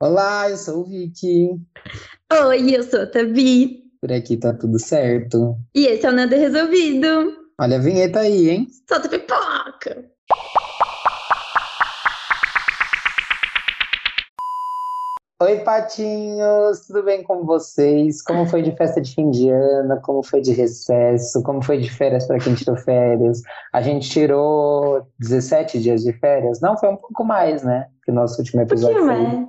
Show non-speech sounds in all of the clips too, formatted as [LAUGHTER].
Olá, eu sou o Vicky. Oi, eu sou a Tabi. Por aqui tá tudo certo. E esse é o Nada Resolvido. Olha a vinheta aí, hein? Solta pipoca! Oi, patinhos! Tudo bem com vocês? Como foi de festa de fim de ano? Como foi de recesso? Como foi de férias para quem tirou férias? A gente tirou 17 dias de férias? Não, foi um pouco mais, né? Que o nosso último episódio foi,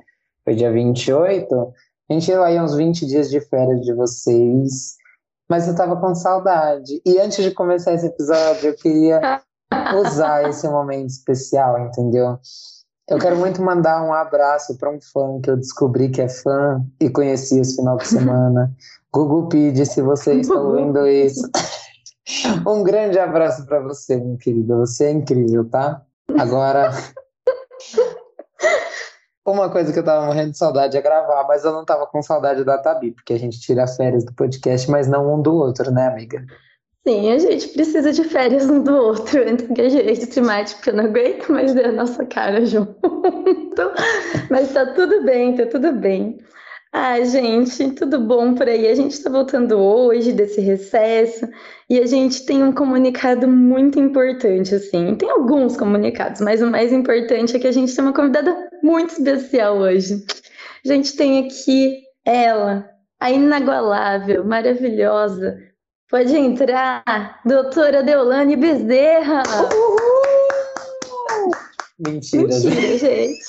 foi dia 28. A gente tirou aí uns 20 dias de férias de vocês. Mas eu tava com saudade. E antes de começar esse episódio, eu queria [LAUGHS] usar esse momento especial, entendeu? Eu quero muito mandar um abraço para um fã que eu descobri que é fã e conheci esse final de semana. [LAUGHS] Google Pide, se você está ouvindo isso. [LAUGHS] Um grande abraço para você, meu querido. Você é incrível, tá? Agora, uma coisa que eu tava morrendo de saudade é gravar, mas eu não tava com saudade da Tabi, porque a gente tira férias do podcast, mas não um do outro, né, amiga? Sim, a gente precisa de férias um do outro, entre se mate, porque eu não aguento mais ver a nossa cara [LAUGHS] junto. Mas tá tudo bem, tá tudo bem. Ah, gente, tudo bom por aí? A gente está voltando hoje desse recesso e a gente tem um comunicado muito importante, assim. Tem alguns comunicados, mas o mais importante é que a gente tem uma convidada muito especial hoje. A gente tem aqui ela, a inagualável, maravilhosa, Pode entrar, doutora Deolane Bezerra. Uhul! Mentira, mentira gente.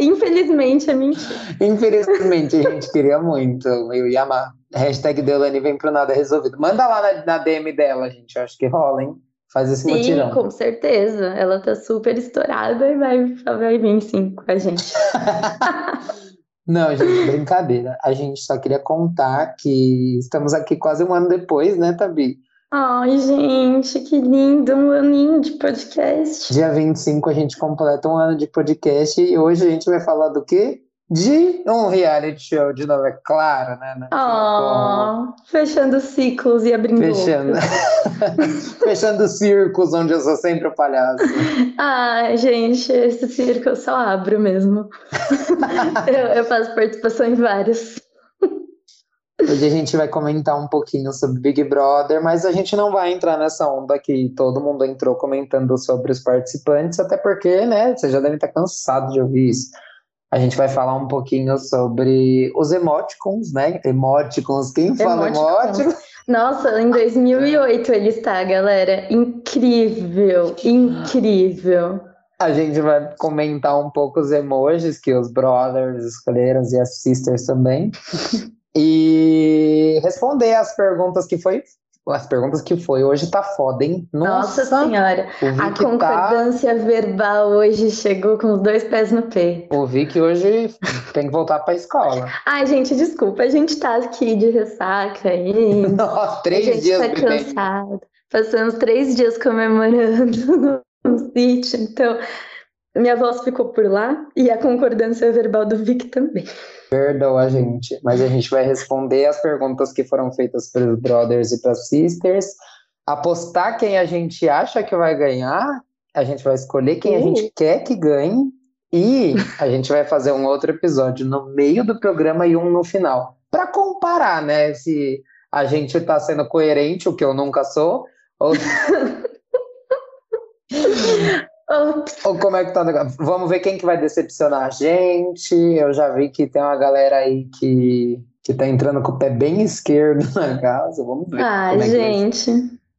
Infelizmente é mentira. Infelizmente, a gente queria muito. Eu ia amar. Hashtag Deolane vem pro nada resolvido. Manda lá na, na DM dela, gente. Eu acho que rola, hein? Faz esse sim, mutirão. com certeza. Ela tá super estourada e vai, vai vir sim com a gente. [LAUGHS] Não, gente, brincadeira. A gente só queria contar que estamos aqui quase um ano depois, né, Tabi? Ai, gente, que lindo, um aninho de podcast. Dia 25 a gente completa um ano de podcast e hoje a gente vai falar do quê? De um reality show de novo, é claro, né? Oh, fechando ciclos e abrindo Fechando. [LAUGHS] fechando círculos onde eu sou sempre o palhaço. Ah, gente, esse circo eu só abro mesmo. [LAUGHS] eu, eu faço participação em vários. Hoje a gente vai comentar um pouquinho sobre Big Brother, mas a gente não vai entrar nessa onda que todo mundo entrou comentando sobre os participantes, até porque, né, você já deve estar cansado de ouvir isso a gente vai falar um pouquinho sobre os emoticons, né? Emoticons, quem fala emoticons? Nossa, em 2008 ele está, galera. Incrível, incrível. A gente vai comentar um pouco os emojis que os brothers escolheram e as sisters também. [LAUGHS] e responder as perguntas que foi as perguntas que foi. Hoje tá foda, hein? Nossa, Nossa senhora. A concordância tá... verbal hoje chegou com os dois pés no pé. Ouvi que hoje tem que voltar pra escola. Ai, gente, desculpa. A gente tá aqui de ressaca aí. [LAUGHS] Nossa, três a gente dias. tá cansado. Passamos três dias comemorando [LAUGHS] no sítio. Então, minha voz ficou por lá e a concordância verbal do Vic também. Perdoa a gente, mas a gente vai responder as perguntas que foram feitas pelos brothers e pelas sisters, apostar quem a gente acha que vai ganhar, a gente vai escolher quem a gente quer que ganhe e a gente vai fazer um outro episódio no meio do programa e um no final, para comparar, né, se a gente está sendo coerente, o que eu nunca sou, ou [LAUGHS] Ou como é que tá o negócio? Vamos ver quem que vai decepcionar a gente. Eu já vi que tem uma galera aí que, que tá entrando com o pé bem esquerdo na casa. Vamos ver. Ah, é gente.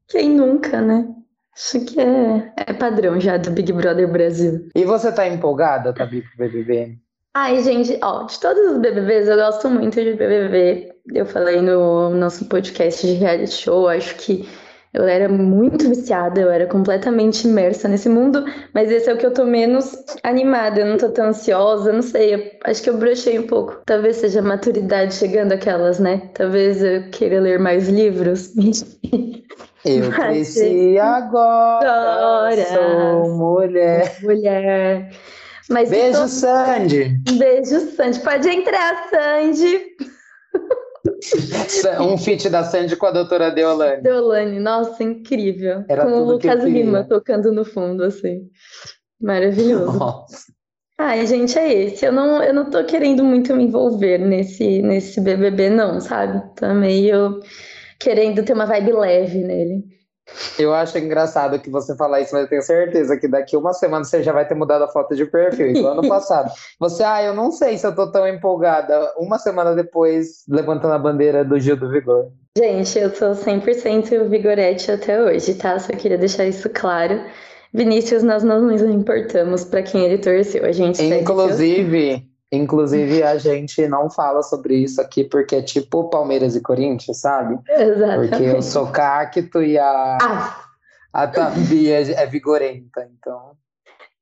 Que quem nunca, né? Acho que é, é padrão já do Big Brother Brasil. E você tá empolgada, Tabi, pro BBB? Ai, gente, ó, de todos os BBBs, eu gosto muito de BBB. Eu falei no nosso podcast de reality show, acho que eu era muito viciada, eu era completamente imersa nesse mundo, mas esse é o que eu tô menos animada, eu não tô tão ansiosa, não sei, acho que eu brochei um pouco. Talvez seja a maturidade chegando aquelas, né? Talvez eu queira ler mais livros. [LAUGHS] Eu cresci agora, sou mulher. Mulher. Mas Beijo, tô... Sandy. Beijo, Sandy. Pode entrar, Sandy. [LAUGHS] um feat da Sandy com a doutora Deolane. Deolane, nossa, incrível. Era com o Lucas Lima tocando no fundo, assim. Maravilhoso. Nossa. Ai, gente, é esse. Eu não, eu não tô querendo muito me envolver nesse, nesse BBB, não, sabe? Tô meio querendo ter uma vibe leve nele. Eu acho engraçado que você falar isso, mas eu tenho certeza que daqui uma semana você já vai ter mudado a foto de perfil, igual ano [LAUGHS] passado. Você, ah, eu não sei se eu tô tão empolgada. Uma semana depois, levantando a bandeira do Gil do Vigor. Gente, eu sou 100% vigorete até hoje, tá? Só queria deixar isso claro. Vinícius, nós não nos importamos para quem ele torceu. A gente Inclusive, inclusive a gente não fala sobre isso aqui porque é tipo Palmeiras e Corinthians, sabe? Exatamente. Porque eu sou cacto e a ah. a Tambia é vigorenta, então.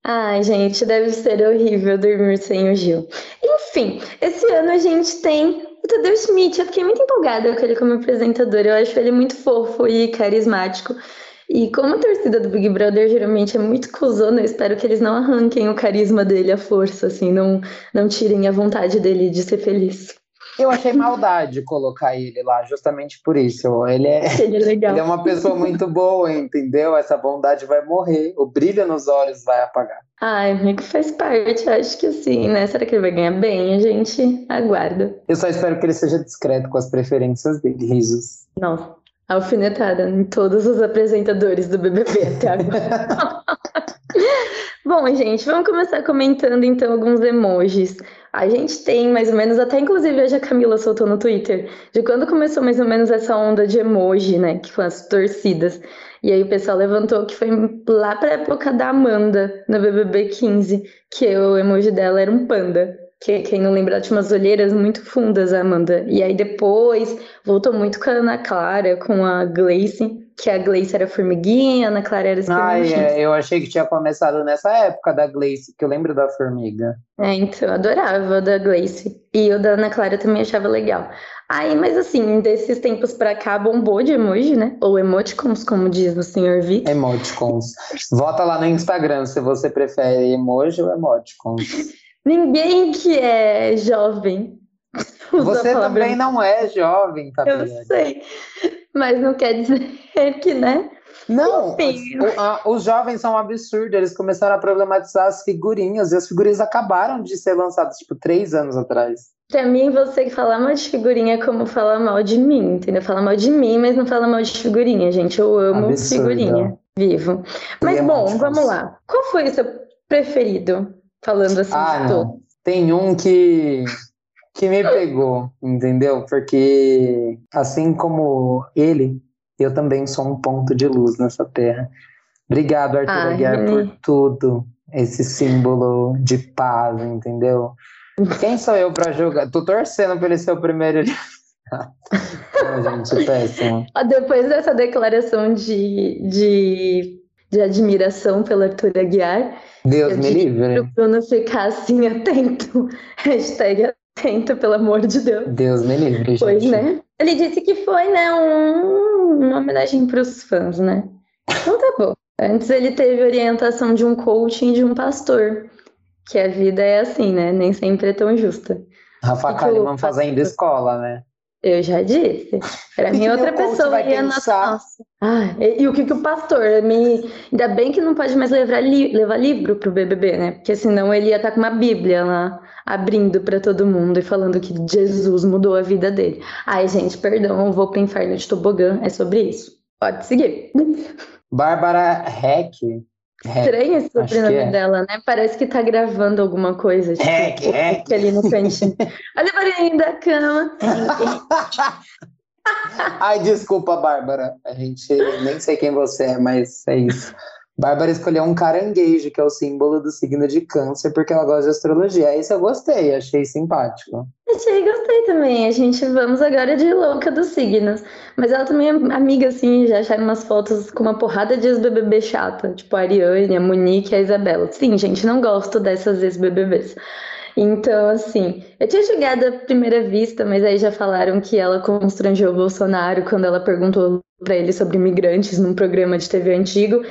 Ai, gente, deve ser horrível dormir sem o Gil. Enfim, esse ano a gente tem o Tadeu Schmidt. Eu fiquei muito empolgada com ele como apresentador. Eu acho ele muito fofo e carismático. E como a torcida do Big Brother geralmente é muito cuzona, eu espero que eles não arranquem o carisma dele, a força, assim, não, não tirem a vontade dele de ser feliz. Eu achei maldade colocar ele lá, justamente por isso. Ele é, [LAUGHS] ele é, legal. Ele é uma pessoa muito boa, entendeu? Essa bondade vai morrer, o brilho nos olhos vai apagar. Ai, amigo, faz parte, acho que sim, né? Será que ele vai ganhar bem? A gente aguarda. Eu só espero que ele seja discreto com as preferências dele, risos. Nossa, alfinetada em todos os apresentadores do BBB até agora. [LAUGHS] Bom, gente, vamos começar comentando então alguns emojis. A gente tem mais ou menos, até inclusive hoje a Camila soltou no Twitter, de quando começou mais ou menos essa onda de emoji, né? Que foram as torcidas. E aí o pessoal levantou que foi lá pra época da Amanda, no BBB 15, que o emoji dela era um panda que quem não lembra, tinha umas olheiras muito fundas, Amanda. E aí depois voltou muito com a Ana Clara, com a Gleice, que a Gleice era formiguinha, a Ana Clara era. Ah, é, eu achei que tinha começado nessa época da Gleice, que eu lembro da formiga. É, então, eu adorava o da Gleice. E o da Ana Clara também achava legal. Aí, mas assim, desses tempos pra cá bombou de emoji, né? Ou emoticons, como diz o senhor Vic. Emoticons. Vota lá no Instagram se você prefere emoji ou emoticons. [LAUGHS] Ninguém que é jovem. [LAUGHS] Você também não é jovem, Fabiana. Eu sei, mas não quer dizer [LAUGHS] que, né? Não, o, a, os jovens são absurdos. Eles começaram a problematizar as figurinhas e as figurinhas acabaram de ser lançadas, tipo, três anos atrás. Pra mim, você que fala mal de figurinha é como falar mal de mim, entendeu? Fala mal de mim, mas não fala mal de figurinha, gente. Eu amo Absurdo. figurinha. Vivo. Mas, bom, vamos lá. Qual foi o seu preferido? Falando assim ah, não. Tem um que, que me pegou, entendeu? Porque assim como ele, eu também sou um ponto de luz nessa terra. Obrigado, Arthur Ai, Aguiar, por tudo. Esse símbolo de paz, entendeu? Quem sou eu para julgar? Tô torcendo pra ele ser o primeiro. [LAUGHS] gente, péssimo. [LAUGHS] Depois dessa declaração de, de, de admiração pelo Arthur Aguiar, Deus me livre. Para o Bruno ficar assim [LAUGHS] atento. Hashtag atento, pelo amor de Deus. Deus me livre, gente. Foi, né? Ele disse que foi, né, um, uma homenagem para os fãs, né? Então tá bom. Antes ele teve orientação de um coaching de um pastor. Que a vida é assim, né? Nem sempre é tão justa. Rafa Kalimann fazendo escola, né? Eu já disse. Para mim, outra pessoa ia na nossa. Ah, e, e, o que, que o pastor me. Ainda bem que não pode mais levar, li... levar livro pro BBB, né? Porque senão ele ia estar tá com uma Bíblia lá, abrindo para todo mundo e falando que Jesus mudou a vida dele. Ai, gente, perdão, eu vou pro inferno de tobogã. É sobre isso. Pode seguir. Bárbara Heck Estranho esse sobrenome é. dela, né? Parece que tá gravando alguma coisa. Tipo, hack, hack. ali no cantinho. [LAUGHS] Olha o barulhinho da cama. Ai, desculpa, Bárbara. A gente nem sei quem você é, mas é isso. Bárbara escolheu um caranguejo, que é o símbolo do signo de câncer, porque ela gosta de astrologia. Isso eu gostei, achei simpático. Achei, gostei também. A gente vamos agora de louca dos signos. Mas ela também é amiga, assim, já acharam umas fotos com uma porrada de ex-BBB chata, tipo a Ariane, a Monique a Isabela. Sim, gente, não gosto dessas ex-BBBs. Então, assim, eu tinha chegado à primeira vista, mas aí já falaram que ela constrangeu o Bolsonaro quando ela perguntou para ele sobre imigrantes num programa de TV antigo.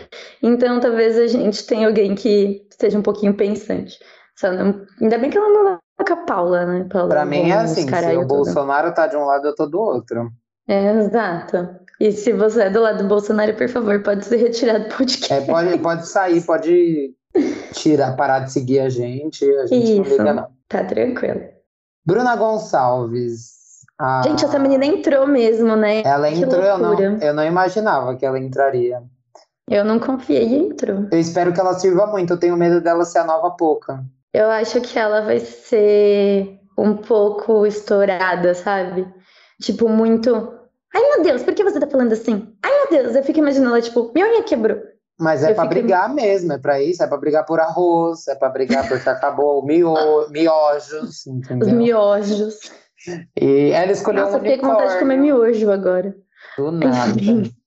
Então, talvez a gente tenha alguém que esteja um pouquinho pensante. Não... Ainda bem que ela não é com a Paula, né? Paula pra mim é assim, se o Bolsonaro tá de um lado, eu tô do outro. É, exato. E se você é do lado do Bolsonaro, por favor, pode se retirar do podcast. É, pode, pode sair, pode tirar, parar de seguir a gente, a gente não Isso. liga, não. Tá tranquilo. Bruna Gonçalves. a- Gente, essa menina entrou mesmo, né? Ela que entrou, eu não, eu não imaginava que ela entraria. Eu não confiei e entrou. Eu espero que ela sirva muito, eu tenho medo dela ser a nova Poca. Eu acho que ela vai ser um pouco estourada, sabe? Tipo, muito. Ai, meu Deus, por que você tá falando assim? Ai, meu Deus, eu fico imaginando ela, tipo, minha unha quebrou. Mas é fico- brigar mesmo, é pra isso, é pra brigar por arroz, é pra brigar porque acabou o mio, miojos, Os entendeu? miojos. E ela escolheu Nossa, um fiquei com vontade de comer unicórnio. miojo agora. Do nada. [LAUGHS]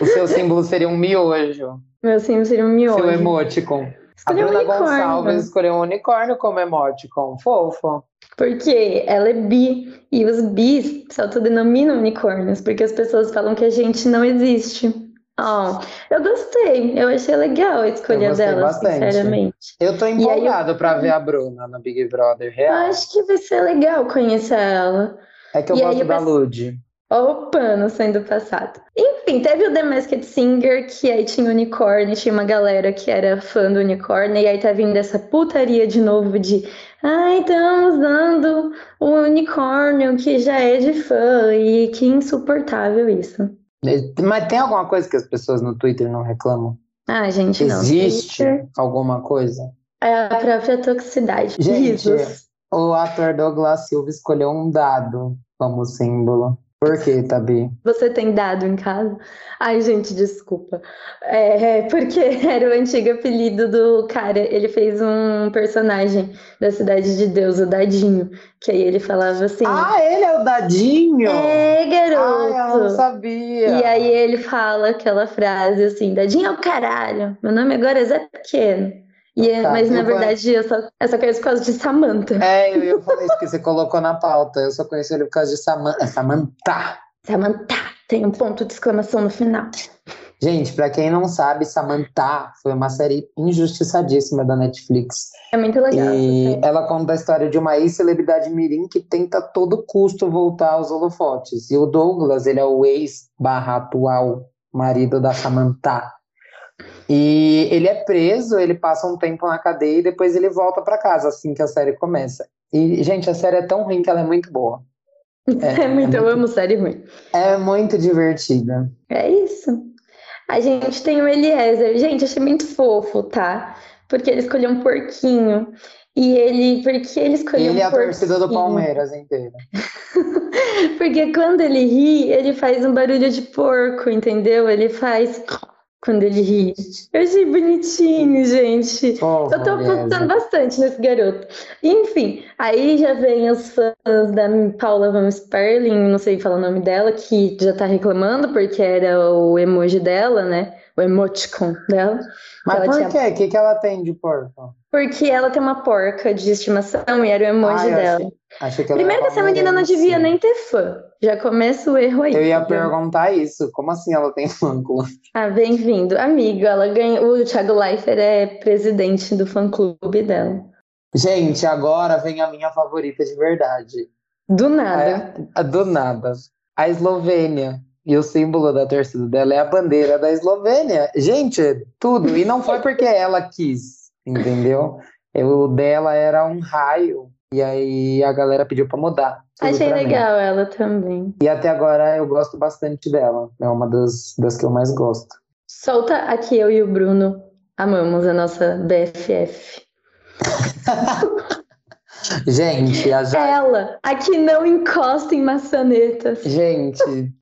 O seu símbolo seria um miojo, Meu sim seria um miojo. seu emoticon. A Escolhi um Bruna unicórnio. Gonçalves escolheu um unicórnio como emoticon. Fofo. Porque ela é bi e os bis se autodenominam unicórnios, porque as pessoas falam que a gente não existe. Oh, eu gostei, eu achei legal a escolha Eu dela, bastante. sinceramente. Eu tô aí eu- empolgado pra ver a Bruna no Big Brother Eu real. acho que vai ser legal conhecer ela. É que eu E gosto eu da Lud. Ó o pano sendo passado. Enfim, teve o The Masked Singer, que aí tinha unicórnio, tinha uma galera que era fã do unicórnio, e aí tá vindo essa putaria de novo de ai, estamos dando o unicórnio que já é de fã, e que insuportável isso. Mas tem alguma coisa que as pessoas no Twitter não reclamam? Ah, gente, não. Existe Twitter alguma coisa? É a própria toxicidade. Gente, Risos. O ator Douglas Silva escolheu um dado como símbolo. Por quê, Tabi? Você tem dado em casa? Ai, gente, desculpa. É, porque [LAUGHS] era o antigo apelido do cara. Ele fez um personagem da Cidade de Deus, o Dadinho. Que aí ele falava assim: Ah, ele é o Dadinho? É, Ai, eu não garoto. sabia. E aí ele fala aquela frase assim: Dadinho é o caralho. Meu nome agora é Zé Pequeno. E é- Tá, mas na eu verdade eu só, eu só conheço por causa de Samantha. É, eu ia falar isso que você colocou na pauta. Eu só conheci ele por causa de Saman é Samantha. Samantha, tem um ponto de exclamação no final. Gente, pra quem não sabe, Samantha foi uma série injustiçadíssima da Netflix. É muito legal. E ela conta a história de uma ex-celebridade mirim que tenta a todo custo voltar aos holofotes. E o Douglas, ele é o ex barra atual marido da Samantha. E ele é preso, ele passa um tempo na cadeia e depois ele volta pra casa assim que a série começa. E, gente, a série é tão ruim que ela é muito boa. [LAUGHS] É, muito, eu amo série ruim. É muito divertida. É isso. A gente tem o Eliezer. Gente, achei muito fofo, tá? Porque ele escolheu um porquinho. E ele. Porque ele E escolheu ele é um a torcida do? Palmeiras inteira. [LAUGHS] Porque quando ele ri, ele faz um barulho de porco, entendeu? Ele faz quando ele ri. Eu achei bonitinho, gente. Eu tô apostando bastante nesse garoto. Enfim, aí já vem os fãs da Paula Van Sperling, não sei falar o nome dela, que já tá reclamando porque era o emoji dela, né? O emoticon dela. Mas por tinha- quê? O que, que ela tem de porco? Porque ela tem uma porca de estimação e era o emoji Ah, eu dela. achei, achei que Primeiro que essa menina não devia nem ter fã. Já começa o erro aí. Eu ia entendeu? perguntar isso. Como assim ela tem fã-clube? Ah, bem-vindo. Amigo, ela ganha. O Thiago Leifert é presidente do fã-clube dela. Gente, agora vem a minha favorita de verdade. Do nada. A- do nada. A Eslovênia. E o símbolo da torcida dela é a bandeira da Eslovênia. Gente, tudo. E não foi porque ela quis, entendeu? O dela era um raio. E aí a galera pediu pra mudar. Achei legal ela também. E até agora eu gosto bastante dela. É uma das, das que eu mais gosto. Solta aqui eu e o Bruno. Amamos a nossa BFF. [LAUGHS] Gente, a Ja- Ela, a que não encosta em maçanetas. Gente,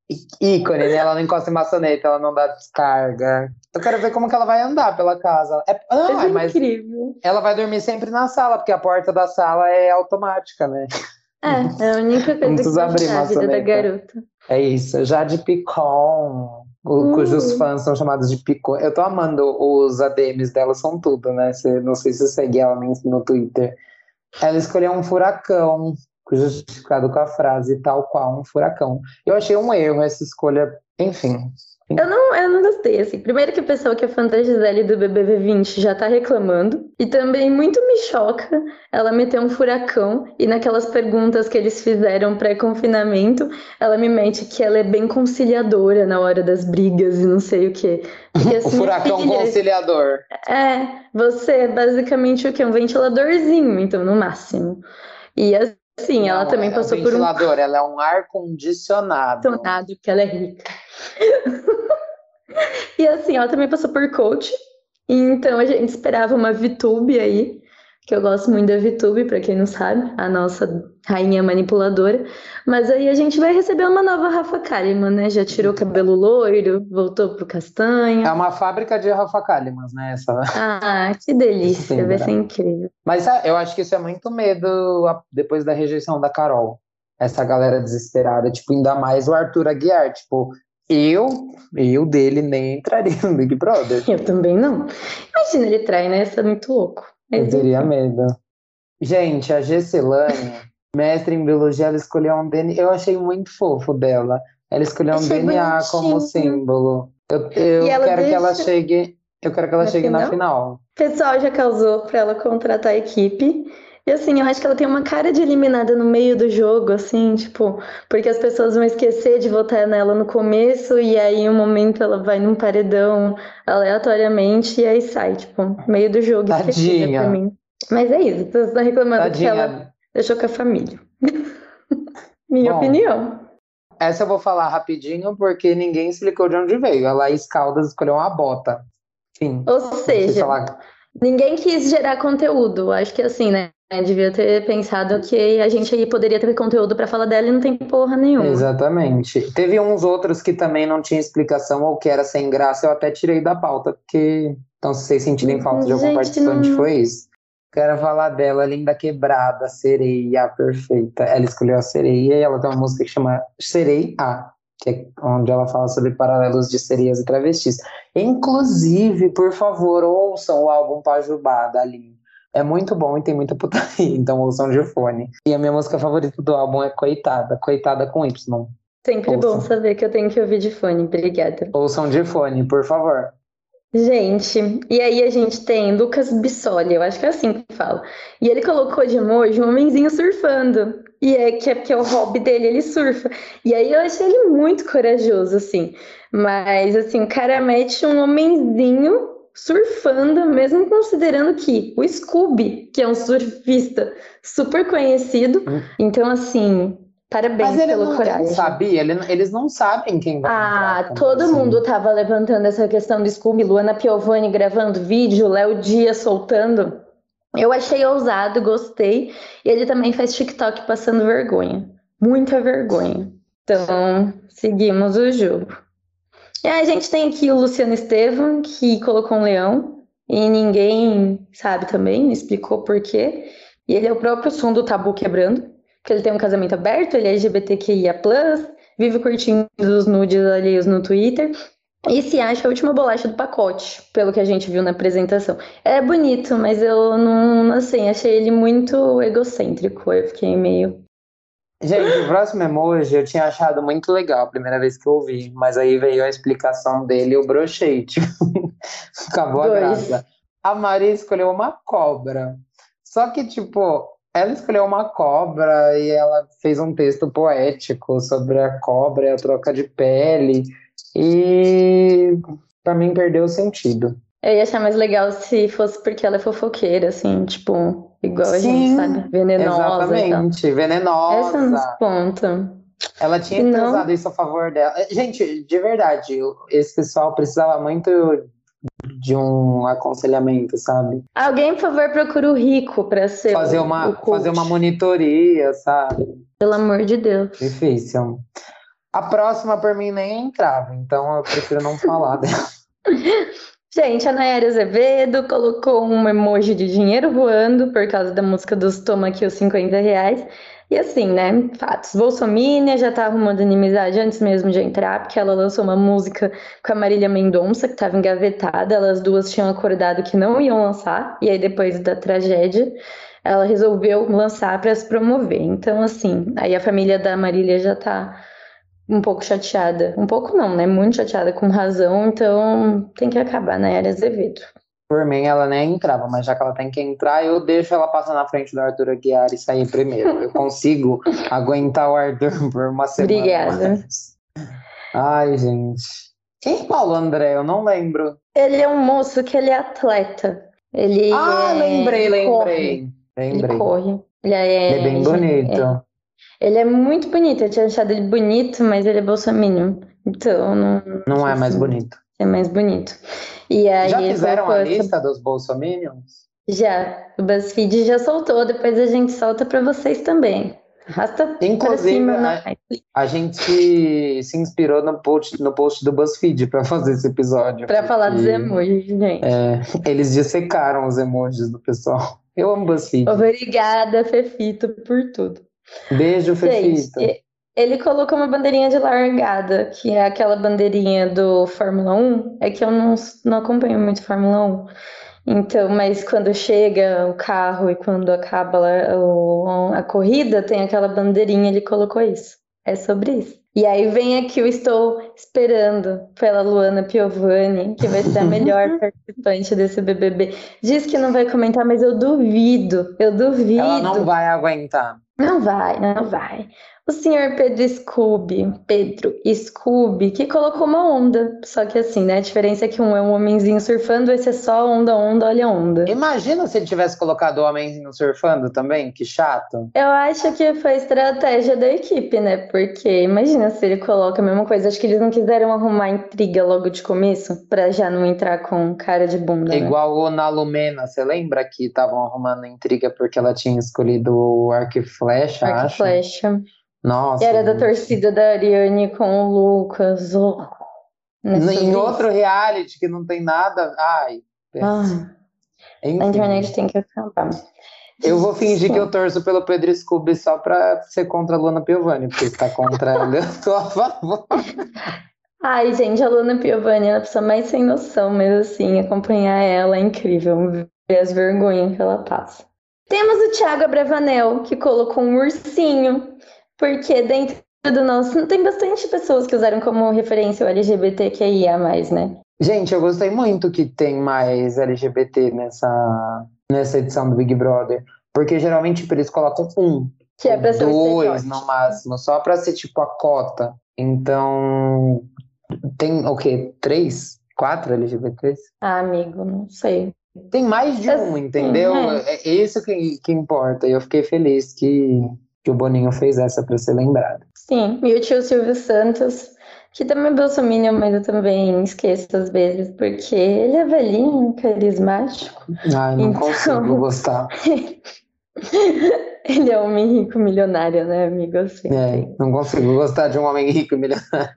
ícone, né? Ela não encosta em maçaneta, ela não dá descarga. Eu quero ver como que ela vai andar pela casa. É, ah, é mas incrível. ela vai dormir sempre na sala, porque a porta da sala é automática, né? É, é a única coisa que abrir a vida da garota. É isso, Jade Picon, o- Uh. cujos fãs são chamados de Picon. Eu tô amando os ADMs dela, são tudo, né? Você, não sei se você segue ela no Twitter. Ela escolheu um furacão, justificado com a frase tal qual um furacão. Eu achei um erro essa escolha, enfim. Eu não, eu não gostei, assim. Primeiro que a pessoa que é fã da Gisele do BBB 20 já tá reclamando. E também muito me choca ela meter um furacão e naquelas perguntas que eles fizeram pré-confinamento, ela me mente que ela é bem conciliadora na hora das brigas e não sei o quê. Porque, [LAUGHS] assim, o furacão filha, conciliador. É, você é basicamente o quê? Um ventiladorzinho, então, no máximo. E assim, não, ela também é passou um por um. Ventilador, ela é um ar-condicionado. Condicionado, que ela é rica. [LAUGHS] e assim, ela também passou por coach. Então a gente esperava uma VTube aí, que eu gosto muito da VTube, para quem não sabe, a nossa rainha manipuladora. Mas aí a gente vai receber uma nova Rafa Kalimann, né? Já tirou o cabelo loiro, voltou pro castanho. É uma fábrica de Rafa Kalimann, né? Essa... Ah, que delícia, Sim, vai ser incrível. Mas ah, eu acho que isso é muito medo depois da rejeição da Carol. Essa galera desesperada, tipo, ainda mais o Arthur Aguiar, tipo, eu, eu dele nem entraria no Big Brother. Eu também não. Imagina ele trai, né? Isso é muito louco. Mas, eu teria medo. Gente, a Gessilane, mestre em biologia, ela escolheu um DNA. Eu achei muito fofo dela. Ela escolheu um DNA bonitinho. como símbolo. Eu, eu quero deixa... que ela chegue. Eu quero que ela na chegue final? na final. O pessoal já causou para ela contratar a equipe. E assim, eu acho que ela tem uma cara de eliminada no meio do jogo, assim, tipo, porque as pessoas vão esquecer de votar nela no começo e aí em um momento ela vai num paredão aleatoriamente e aí sai, tipo, meio do jogo Tadinha. pra mim. Mas é isso, você tá reclamando Tadinha. que ela deixou com a família. [LAUGHS] Minha Bom, opinião. Essa eu vou falar rapidinho porque ninguém explicou de onde veio. A Laís Caldas escolheu uma bota. Sim. Ou seja, ninguém quis gerar conteúdo. Acho que assim, né? Devia ter pensado que a gente aí poderia ter conteúdo para falar dela e não tem porra nenhuma. Exatamente. Teve uns outros que também não tinha explicação ou que era sem graça, eu até tirei da pauta, porque. Então, se vocês sentirem falta de algum gente, participante, não... foi isso. Quero falar dela, linda quebrada, sereia perfeita. Ela escolheu a sereia e ela tem uma música que chama Sereia, que é onde ela fala sobre paralelos de sereias e travestis. Inclusive, por favor, ouçam o álbum Pajubá da Lin é muito bom e tem muita putaria, [LAUGHS] então ouçam de fone. E a minha música favorita do álbum é Coitada, Coitada com Y. Sempre ouçam. bom saber que eu tenho que ouvir de fone, obrigada. Ouçam de fone, por favor. Gente, e aí a gente tem Lucas Bissoli, eu acho que é assim que fala. E ele colocou de emoji um homenzinho surfando. E é que é porque é o hobby dele, ele surfa. E aí eu achei ele muito corajoso, assim. Mas, assim, o cara mete um homenzinho surfando, mesmo considerando que o Scooby, que é um surfista super conhecido, hum. então assim, parabéns Mas ele pela não, coragem. Ele sabia, ele, eles não sabem quem vai Ah, entrar, todo assim. mundo tava levantando essa questão do Scooby, Luana Piovani gravando vídeo, Léo Dias soltando. Eu achei ousado, gostei. E ele também faz TikTok passando vergonha. Muita vergonha. Então, seguimos o jogo. E a gente tem aqui o Luciano Estevam, que colocou um leão, e ninguém sabe também, explicou por quê. E ele é o próprio som do tabu quebrando, porque ele tem um casamento aberto, ele é LGBTQIA+, vive curtindo os nudes alheios no Twitter, e se acha a última bolacha do pacote, pelo que a gente viu na apresentação. É bonito, mas eu não, assim, achei ele muito egocêntrico, eu fiquei meio... Gente, o próximo emoji eu tinha achado muito legal a primeira vez que eu ouvi, mas aí veio a explicação dele e eu brochei, [LAUGHS] tipo, acabou a graça. A Maria escolheu uma cobra. Só que, tipo, ela escolheu uma cobra e ela fez um texto poético sobre a cobra e a troca de pele. E para mim perdeu o sentido. Eu ia achar mais legal se fosse porque ela é fofoqueira, assim, tipo, igual a gente sabe, venenosa. Exatamente, venenosa. Essa nos ponta. Ela tinha usado isso a favor dela. Gente, de verdade, esse pessoal precisava muito de um aconselhamento, sabe? Alguém, por favor, procura o rico para ser fazer uma fazer uma monitoria, sabe? Pelo amor de Deus. Difícil. A próxima por mim nem entrava, então eu prefiro não falar dela. [LAUGHS] Gente, a Nayara Azevedo colocou um emoji de dinheiro voando por causa da música dos Toma Aqui os 50 reais. E assim, né? Fatos. Bolsomínia já tá arrumando inimizade antes mesmo de entrar, porque ela lançou uma música com a Marília Mendonça, que estava engavetada. Elas duas tinham acordado que não iam lançar, e aí depois da tragédia, ela resolveu lançar para se promover. Então, assim, aí a família da Marília já tá um pouco chateada. Um pouco não, né? Muito chateada, com razão. Então tem que acabar, né? Era Azevedo. Por mim, ela nem entrava, mas já que ela tem que entrar, eu deixo ela passar na frente do Arthur Aguiar e sair primeiro. Eu consigo [LAUGHS] aguentar o Arthur por uma semana. Obrigada. mais. Ai, gente. Quem é Paulo André? Eu não lembro. Ele é um moço que ele é atleta. Ele Ah, é- lembrei, ele lembrei. corre. Ele Lembrei. corre. Ele é, Ele é bem bonito. Ele é muito bonito. Eu tinha achado ele bonito, mas ele é bolsominion. Então não Não é mais bonito. é mais bonito. E aí Já fizeram a lista dos bolsominions? Já. O BuzzFeed já soltou. Depois a gente solta pra vocês também. Arrasta Inclusive, cima. a- na- A gente se inspirou no post, no post do BuzzFeed para fazer esse episódio. Pra falar dos emojis, gente. é, eles dissecaram os emojis do pessoal. Eu amo BuzzFeed. Obrigada, Fefito, por tudo. Beijo, Fefita. ele colocou uma bandeirinha de largada, que é aquela bandeirinha do Fórmula 1. É que eu não, não acompanho muito Fórmula 1. Então, mas quando chega o carro e quando acaba o- a corrida, tem aquela bandeirinha, ele colocou isso. É sobre isso. E aí vem aqui, eu estou esperando pela Luana Piovani, que vai ser a melhor [LAUGHS] participante desse BBB. Diz que não vai comentar, mas eu duvido, eu duvido. Ela não vai aguentar. Não vai, não vai. O senhor Pedro Scooby, Pedro Scooby, que colocou uma onda. Só que assim, né? A diferença é que um é um homenzinho surfando, esse é só onda, onda, olha onda. Imagina se ele tivesse colocado o homenzinho surfando também, que chato. Eu acho que foi estratégia da equipe, né? Porque imagina se ele coloca a mesma coisa. Acho que eles não quiseram arrumar intriga logo de começo, pra já não entrar com cara de bunda, né? Igual o na Lumena, você lembra que estavam arrumando intriga porque ela tinha escolhido o arco e flecha, Arco e acho? flecha. Nossa. Era da torcida da Ariane com o Lucas. Oh, Em outro reality que não tem nada. Ai. Enfim. A internet tem que acabar. Eu vou fingir Sim. que eu torço pelo Pedro Scooby só pra ser contra a Luana Piovani, porque se tá contra [LAUGHS] ela, eu tô a favor. Ai, gente, a Luna Piovani é a pessoa mais sem noção, mas assim, acompanhar ela é incrível, ver as vergonhas que ela passa. Temos o Thiago Abravanel, que colocou um ursinho, porque dentro do nosso. Tem bastante pessoas que usaram como referência o LGBTQIA, né? Gente, eu gostei muito que tem mais LGBT nessa, nessa edição do Big Brother. Porque geralmente tipo, eles colocam um, Que é pra ser dois no máximo, só pra ser tipo a cota. Então, tem o quê? Três? Quatro LGBTs? Ah, amigo, não sei. Tem mais de um, Assim, entendeu? é. É isso que, que importa. E eu fiquei feliz que, que o Boninho fez essa pra ser lembrado. Sim, e o tio Silvio Santos, que também é bolsominion, mas eu também esqueço às vezes, porque ele é velhinho, carismático. Ai, não Então- consigo [LAUGHS] gostar. [LAUGHS] Ele é homem rico milionário, né, amigo? Sei. É, não consigo gostar de um homem rico milionário.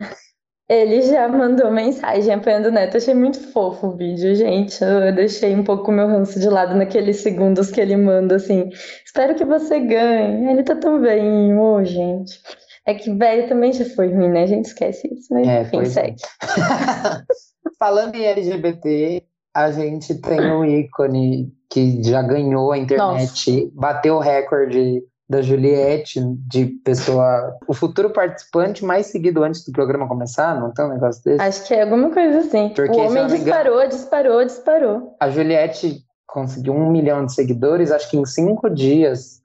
Ele já [LAUGHS] mandou mensagem apoiando o Neto. Achei muito fofo o vídeo, gente. Eu deixei um pouco o meu ranço de lado naqueles segundos que ele manda assim. Espero que você ganhe. Ele tá tão velhinho, ô, gente. É que velho também já foi ruim, né? A gente esquece isso, mas É, enfim, é. segue. [LAUGHS] Falando em LGBT, a gente tem um ícone que já ganhou a internet, bateu o recorde da Juliette de pessoa, o futuro participante mais seguido antes do programa começar, não tem um negócio desse? Acho que é alguma coisa assim. Porque, o homem me engano- disparou, disparou, disparou. A Juliette conseguiu um milhão de seguidores, acho que em cinco dias,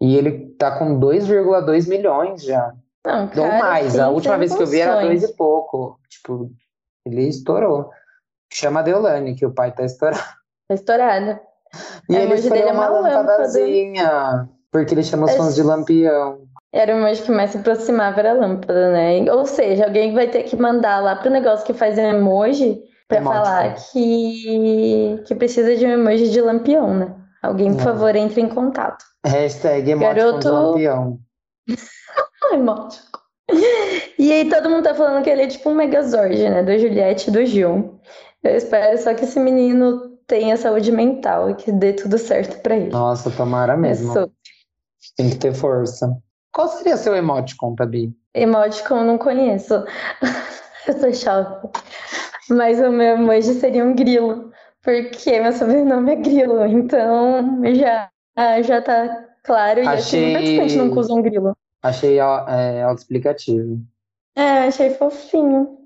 e ele tá com 2,2 milhões já. Não, Ou cara, mais, sim, a última vez que eu vi era dois e pouco. Tipo, ele estourou. Chama a Deolane, que o pai tá estourado. Tá estourado. E A ele emoji dele é uma uma lâmpadazinha, porque ele chama os fãs de lampião. Era o emoji que mais se aproximava da lâmpada, né? Ou seja, alguém vai ter que mandar lá pro negócio que faz emoji pra Emoticon. falar que, que precisa de um emoji de lampião, né? Alguém, por É. favor, entre em contato. Hashtag Garoto- lampião. [LAUGHS] E aí todo mundo tá falando que ele é tipo um megazord, né? Da Juliette e do Gil. Eu espero só que esse menino tenha saúde mental e que dê tudo certo pra ele. Nossa, tomara mesmo. sobre. Tem que ter força. Qual seria seu emoticon, Tabi? Emoticon eu não conheço. [LAUGHS] Eu tô chata. Mas o meu emoji seria um grilo. Porque meu sobrenome é grilo. Então já, já tá claro. E Achei- gente não usa um grilo. Achei é, autoexplicativo. É, achei fofinho.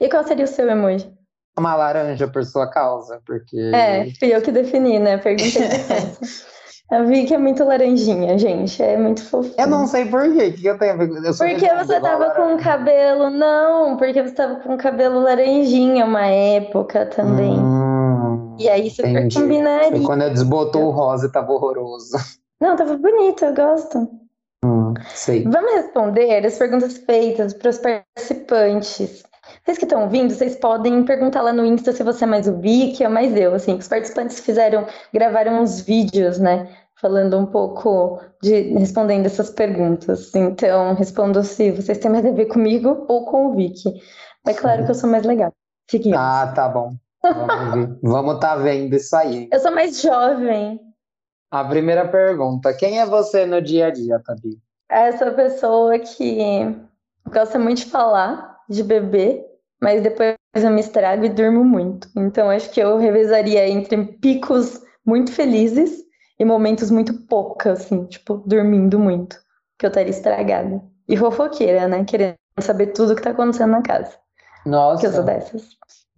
E qual seria o seu emoji? Uma laranja por sua causa, porque. É, fui eu que defini, né? Perguntei [LAUGHS] A Vicky é muito laranjinha, gente. É muito fofinha. Eu não sei por quê. que eu tenho a ver eu Porque você tava com o cabelo. Não, porque você tava com o cabelo laranjinha uma época também. Hum, e aí super entendi. combinaria. Foi quando eu desbotou o rosa e tava horroroso. Não, tava bonito, eu gosto. Hum, sei. Vamos responder as perguntas feitas para os participantes. Vocês que estão ouvindo, vocês podem perguntar lá no Insta se você é mais o Vicky ou mais eu. Assim, os participantes fizeram, gravaram uns vídeos, né? Falando um pouco de respondendo essas perguntas. Então, respondo se vocês têm mais a ver comigo ou com o Vicky. É claro que eu sou mais legal. Seguimos. Ah, tá bom. Vamos ver. [LAUGHS] Vamos tá vendo isso aí. Eu sou mais jovem. A primeira pergunta: quem é você no dia a dia, Tabi? Essa pessoa que gosta muito de falar, de beber, mas depois eu me estrago e durmo muito. Então acho que eu revezaria entre picos muito felizes e momentos muito pouca, assim, tipo, dormindo muito, que eu estaria estragada. E fofoqueira, né? Querendo saber tudo que tá acontecendo na casa. Nossa. Que eu sou dessas.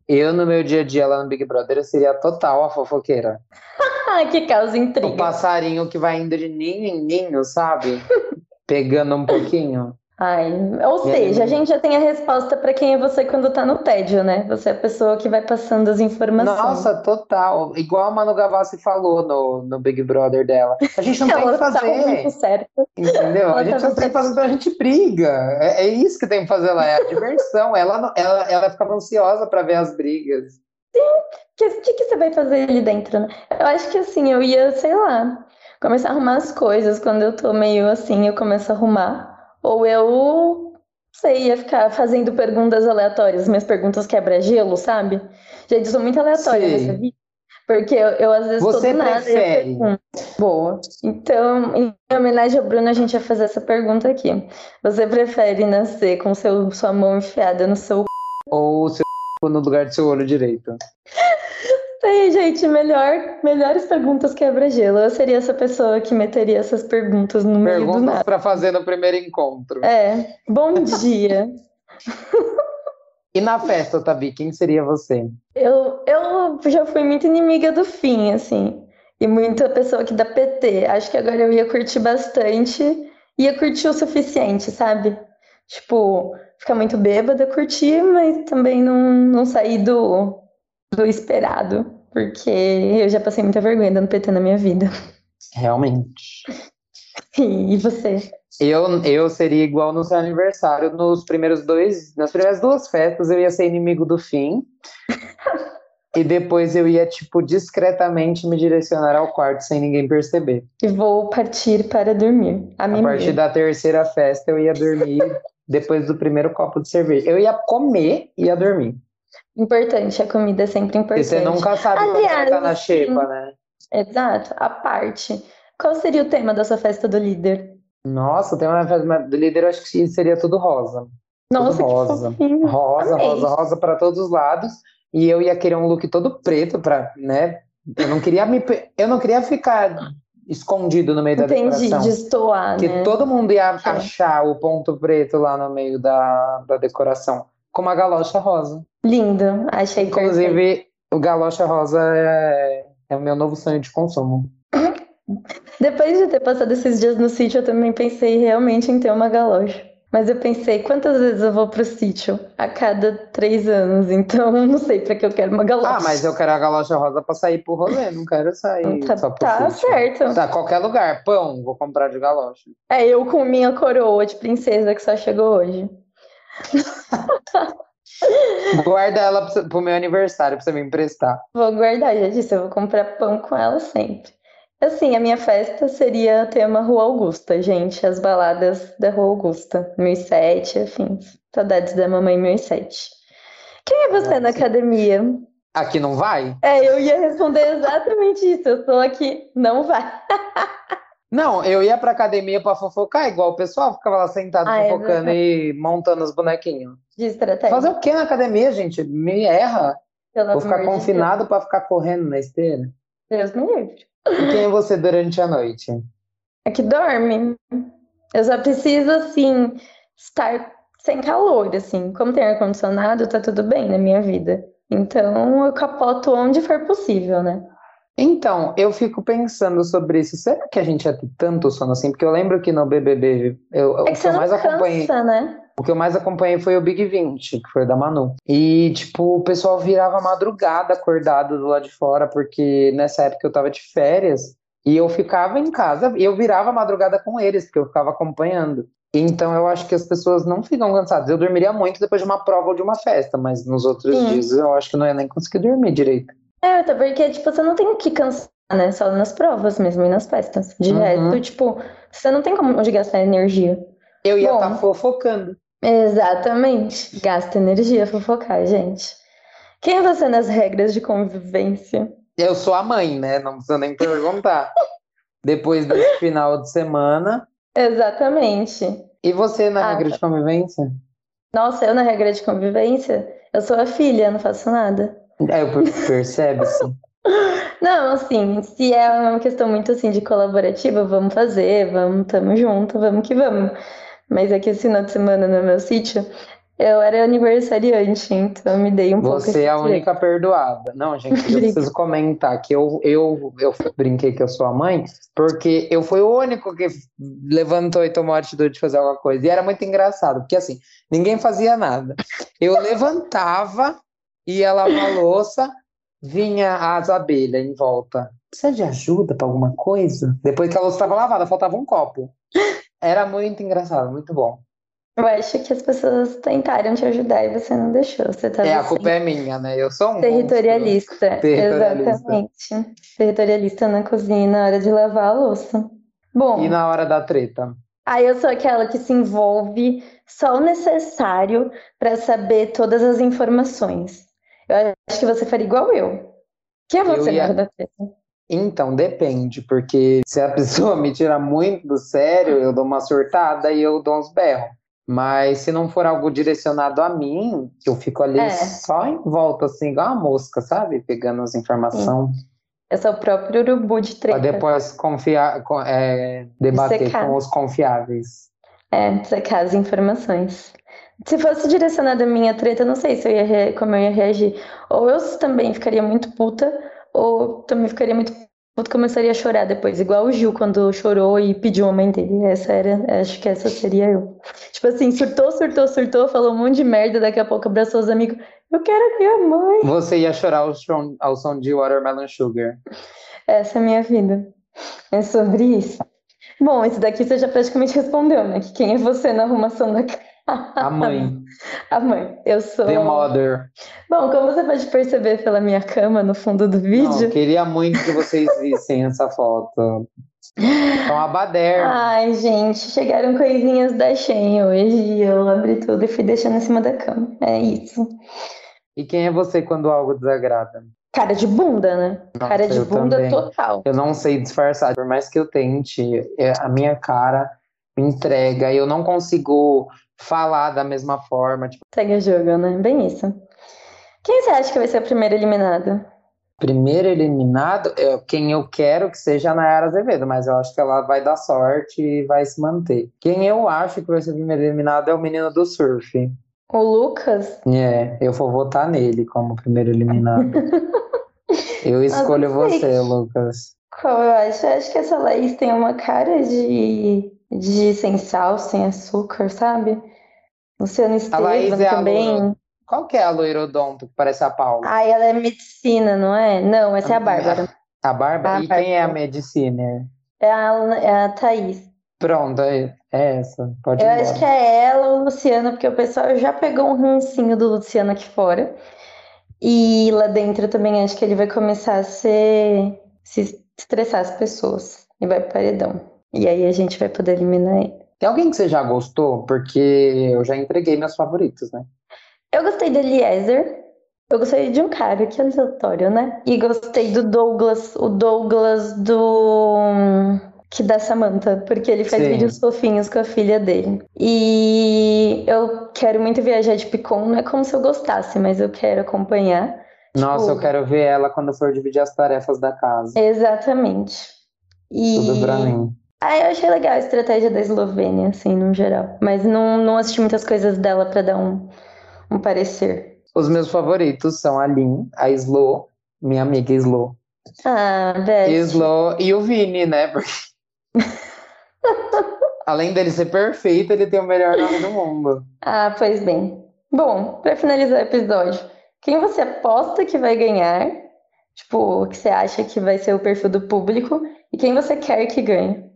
Eu, no meu dia a dia lá no Big Brother, eu seria total a fofoqueira. [LAUGHS] Que causa O intriga. passarinho que vai indo de ninho em ninho, sabe? [LAUGHS] Pegando um pouquinho. Ai, ou seja, a gente já tem a resposta pra quem é você quando tá no tédio, né? Você é a pessoa que vai passando as informações. Nossa, total. Igual a Manu Gavassi falou no, no Big Brother dela. A gente não [LAUGHS] tem Ela que tá fazer. muito certa. Entendeu? Ela A gente não tem que fazer, então a gente briga. É, é isso que tem que fazer lá, é a diversão. Ela, ela, ela ficava ansiosa pra ver as brigas. que, o que, que você vai fazer ali dentro, né? Eu acho que assim, eu ia, sei lá, começar a arrumar as coisas. Quando eu tô meio assim, eu começo a arrumar. Ou eu, sei, ia ficar fazendo perguntas aleatórias, minhas perguntas quebra-gelo, sabe? Gente, eu sou muito aleatória Sim. nessa vida. Porque eu, eu, às vezes tô Você do e eu prefere? Boa. Então, em homenagem ao Bruno, a gente vai fazer essa pergunta aqui. Você prefere nascer com seu, sua mão enfiada no seu Ou seu no lugar do seu olho direito. Sei, gente, melhor, melhores perguntas quebra-gelo. Eu seria essa pessoa que meteria essas perguntas no meio do Perguntas nada. pra fazer no primeiro encontro. É, bom dia. E na festa, Tabi, quem seria você? Eu, eu já fui muito inimiga do fim, assim, e muita pessoa que dá PT. Acho que agora eu ia curtir bastante, ia curtir o suficiente, sabe? Tipo, ficar muito bêbada, curtir, mas também não, não sair do, do esperado, porque eu já passei muita vergonha dando PT na minha vida. Realmente. E você? Eu, eu seria igual no seu aniversário, nos primeiros dois, nas primeiras duas festas eu ia ser inimigo do fim. [LAUGHS] E depois eu ia, tipo, discretamente me direcionar ao quarto sem ninguém perceber. E vou partir para dormir. A A partir da terceira festa eu ia dormir depois do primeiro copo de cerveja. Eu ia comer e ia dormir. Importante, a comida é sempre Porque você importante. nunca sabe quando vai Aliás, estar na xepa, né? Exato, a parte. Qual seria o tema da sua festa do líder? Nossa, tem uma festa do líder, eu acho que seria tudo rosa. Nossa, que rosa. fofinho. Rosa, Amei. rosa, rosa para todos os lados. E eu ia querer um look todo preto para, né? Eu não queria me, eu não queria ficar escondido no meio da Entendi, decoração. destoar, Que né? todo mundo ia achar o ponto preto lá no meio da, da decoração. Com uma galocha rosa. Lindo, achei perfeito. Inclusive, o galocha rosa é, é o meu novo sonho de consumo. [LAUGHS] Depois de ter passado esses dias no sítio, eu também pensei realmente em ter uma galocha. Mas eu pensei, quantas vezes eu vou pro sítio? A cada três anos, [LAUGHS] então eu não sei pra que eu quero uma galocha. Ah, mas eu quero a galocha rosa pra sair pro rolê, não quero sair Tá, só pro tá sítio. certo. Tá, qualquer lugar. Pão, vou comprar de galocha. É eu com minha coroa de princesa que só chegou hoje. [LAUGHS] Guarda ela pro, meu aniversário pra você me emprestar. Vou guardar, já disse, eu vou comprar pão com ela sempre. Assim, a minha festa seria tema Rua Augusta, gente, as baladas da Rua Augusta, 1007, afins. Saudades da mamãe 1007. Quem é você na Nossa. academia? Aqui não vai? É, eu ia responder exatamente isso. Eu tô aqui, não vai. [LAUGHS] Não, eu ia pra academia pra fofocar, igual o pessoal ficava lá sentado Ah, é fofocando e montando os bonequinhos. De estratégia. Fazer o que na academia, gente? Me erra. pelo Vou ficar amor de confinado pra ficar correndo na esteira. Deus. Deus me livre. E quem é você durante a noite? É que dorme. Eu só preciso, assim, estar sem calor, assim. Como tem ar-condicionado, tá tudo bem na minha vida. Então eu capoto onde for possível, né? Então, eu fico pensando sobre isso. Será que a gente ia ter tanto sono assim? Porque eu lembro que no BBB, eu, É o que que você eu não mais acompanhei, cansa, né? o que eu mais acompanhei foi o Big 20, que foi da Manu. E, tipo, o pessoal virava madrugada acordado do lado de fora, porque nessa época eu tava de férias e eu ficava em casa e eu virava madrugada com eles, porque eu ficava acompanhando. Então, eu acho que as pessoas não ficam cansadas. Eu dormiria muito depois de uma prova ou de uma festa, mas nos outros Sim. dias eu acho que não ia nem conseguir dormir direito. É, até porque, tipo, você não tem o que cansar, né? Só nas provas mesmo e nas festas. De Uhum. resto, tipo, você não tem como onde gastar energia. Eu ia estar fofocando. Exatamente. Gasta energia fofocar, gente. Quem é você nas regras de convivência? Eu sou a mãe, né? Não precisa nem perguntar. [LAUGHS] Depois desse final de semana. Exatamente. E você na Ah, regra de convivência? Nossa, eu na regra de convivência, eu sou a filha, não faço nada. É, eu per- percebe-se. [LAUGHS] Não, assim, se é uma questão muito assim de colaborativa, vamos fazer, vamos, tamo junto, vamos que vamos. Mas é que esse final de semana no meu sítio, eu era aniversariante, então eu me dei um pouco Você é a direito. única perdoada. Não, [LAUGHS] gente, eu preciso comentar que eu, eu, eu brinquei que eu sou a mãe, porque eu fui o único que levantou e tomou a atitude de fazer alguma coisa. E era muito engraçado, porque assim, ninguém fazia nada. Eu levantava, ia lavar a louça, vinha as abelhas em volta. Precisa de ajuda para alguma coisa? Depois que a louça estava lavada, faltava um copo. Era muito engraçado, muito bom. Eu acho que as pessoas tentaram te ajudar e você não deixou. Você tava É, a assim, culpa é minha, né? Eu sou um territorialista. Territorialista. Exatamente. Territorialista na cozinha na hora de lavar a louça. Bom, E na hora da treta? aí eu sou aquela que se envolve só o necessário para saber todas as informações. Eu acho que você faria igual eu. Quem é Eu você na ia- da treta? Então, depende, porque [LAUGHS] se a pessoa me tira muito do sério, eu dou uma surtada e eu dou uns berros. Mas se não for algo direcionado a mim, eu fico ali É. só em volta, assim, igual uma mosca, sabe? Pegando as informações. Eu sou o próprio urubu de Pra treta. depois confiar, é, debater com os confiáveis. É, sacar as informações. Se fosse direcionada a minha treta, eu não sei se eu ia rea- como eu ia reagir. Ou eu também ficaria muito puta, ou também ficaria muito puta começaria a chorar depois, igual o Gil quando chorou e pediu a mãe dele. Essa era, acho que essa seria eu. Tipo assim, surtou, surtou, surtou, falou um monte de merda, daqui a pouco abraçou os amigos. Eu quero a minha mãe. Você ia chorar ao som, ao som de Watermelon Sugar. Essa é a minha vida. É sobre isso. Bom, esse daqui você já praticamente respondeu, né? Que quem é você na arrumação da casa? A [LAUGHS] mãe, A mãe. Eu sou. the mother. Bom, como você pode perceber pela minha cama no fundo do Não, vídeo. queria muito que vocês [LAUGHS] vissem essa foto. Então, a baderna. Ai, gente, chegaram coisinhas da Shein hoje e eu abri tudo e fui deixando em cima da cama. É isso. E quem é você quando algo desagrada? Cara de bunda, né? Nossa, Cara de bunda também. total. Eu não sei disfarçar. Por mais que eu tente, é, a minha cara me entrega. Eu não consigo falar da mesma forma. Tipo, Segue o jogo, né? Bem isso. Quem você acha que vai ser a primeira eliminada? primeiro eliminado é quem eu quero que seja a Nayara Azevedo, mas eu acho que ela vai dar sorte e vai se manter. Quem eu acho que vai ser o primeiro eliminado é o menino do surf. O Lucas? É, eu vou votar nele como primeiro eliminado. [LAUGHS] Eu escolho você, Lucas. Qual eu acho? Eu acho que essa Laís tem uma cara de, de sem sal, sem açúcar, sabe? Luciano Estevam é também. Qual que é a loirodonto que parece a Paula? Ai, ela é medicina, não é? Não, essa é a Bárbara. A Bárbara? A E quem é a Bárbara. Mediciner? É a, é a Thaís. Pronto, é é essa. Pode Eu acho que é ela ou o Luciano, porque o pessoal já pegou um rancinho do Luciano aqui fora. E lá dentro também acho que ele vai começar a ser, se estressar as pessoas. E vai pro paredão. E aí a gente vai poder eliminar ele. Tem alguém que você já gostou? Porque eu já entreguei meus favoritos, né? Eu gostei do Eliezer. Eu gostei de um cara, que aleatório, né? E gostei do Douglas, o Douglas do. Que da Samantha, porque ele faz Sim. vídeos fofinhos com a filha dele. E eu quero muito viajar de Picon, não é como se eu gostasse, mas eu quero acompanhar. Nossa, Tipo- eu quero ver ela quando for dividir as tarefas da casa. Exatamente. E Tudo pra mim. Ah, eu achei legal a estratégia da Eslovênia, assim, no geral. Mas não, não assisti muitas coisas dela para dar um, um parecer. Os meus favoritos são a Lin, a Slo, minha amiga Slo. Ah, Beth. Slo e o Vini, né? Porque... [LAUGHS] Além dele ser perfeito, ele tem o melhor nome do mundo. Ah, pois bem. Bom, para finalizar o episódio, quem você aposta que vai ganhar? Tipo, o que você acha que vai ser o perfil do público? E quem você quer que ganhe?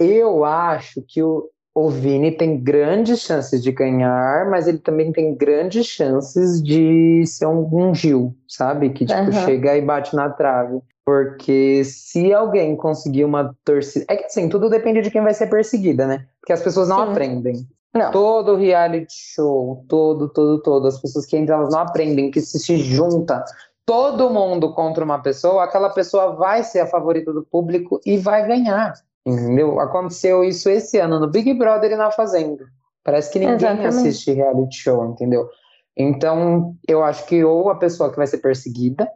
Eu acho que o, o Vini tem grandes chances de ganhar, mas ele também tem grandes chances de ser um, um Gil, sabe? Que tipo, Aham. chega e bate na trave. Porque se alguém conseguir uma torcida. É que assim, tudo depende de quem vai ser perseguida, né? Porque as pessoas não Sim. aprendem. Não. Todo reality show, todo, todo, todo, as pessoas que entram, elas não aprendem que se se junta todo mundo contra uma pessoa, aquela pessoa vai ser a favorita do público e vai ganhar. Entendeu? Aconteceu isso esse ano no Big Brother e na Fazenda. Parece que ninguém Exatamente. assiste reality show, entendeu? Então, eu acho que ou a pessoa que vai ser perseguida,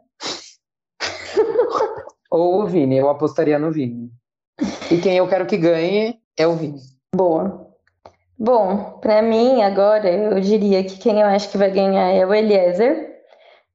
[LAUGHS] ou o Vini. Eu apostaria no Vini. E quem eu quero que ganhe é o Vini. Boa. Bom, pra mim agora eu diria que quem eu acho que vai ganhar é o Eliezer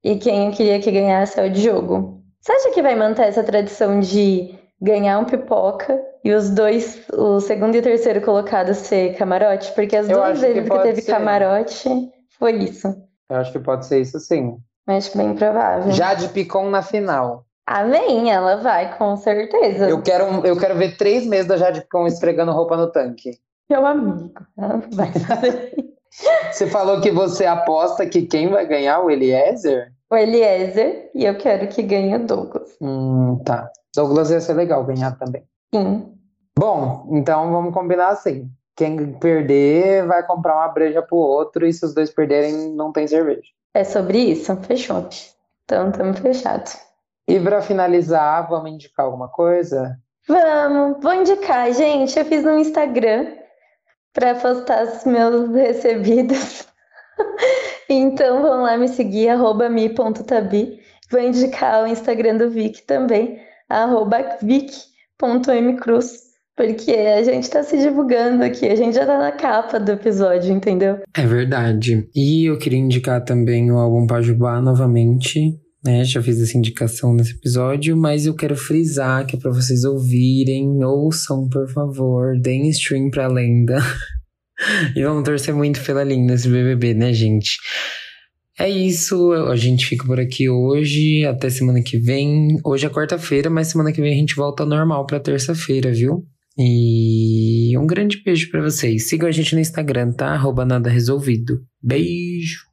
e quem eu queria que ganhasse é o Diogo. Você acha que vai manter essa tradição de ganhar um pipoca e os dois, o segundo e o terceiro colocado ser camarote? Porque as Eu duas que vezes que, pode teve ser. camarote foi isso. Eu acho que pode ser isso sim. Acho bem provável. Jade Picon na final. Amém, ela vai, com certeza. Eu quero, eu quero ver três meses da Jade Picon esfregando roupa no tanque. Meu amigo, ela vai fazer [LAUGHS] Você falou que você aposta que quem vai ganhar o Eliezer? o Eliezer e eu quero que ganhe o Douglas. Hum, tá. Douglas ia ser legal ganhar também. Sim. Bom, então vamos combinar assim. Quem perder vai comprar uma breja pro outro e se os dois perderem, não tem cerveja. É sobre isso? Fechou. Então, estamos fechados. E pra finalizar, vamos indicar alguma coisa? Vamos, vou indicar, gente. Eu fiz no Instagram para postar os meus [LAUGHS] recebidos. Então, vão lá me seguir, arroba mi.tabi. Vou indicar o Instagram do Vic também, arroba vic.mcruz, porque a gente está se divulgando aqui, a gente já tá na capa do episódio, entendeu? É verdade. E eu queria indicar também o álbum Pajubá novamente. Né, já fiz essa indicação nesse episódio, mas eu quero frisar que é pra vocês ouvirem, ouçam, por favor, deem stream pra lenda. [LAUGHS] e vamos torcer muito pela linda esse BBB, né, gente? É isso, a gente fica por aqui hoje, até semana que vem. Hoje é quarta-feira, mas semana que vem a gente volta normal pra terça-feira, viu? E um grande beijo pra vocês. Sigam a gente no Instagram, tá? Arroba nada resolvido. Beijo!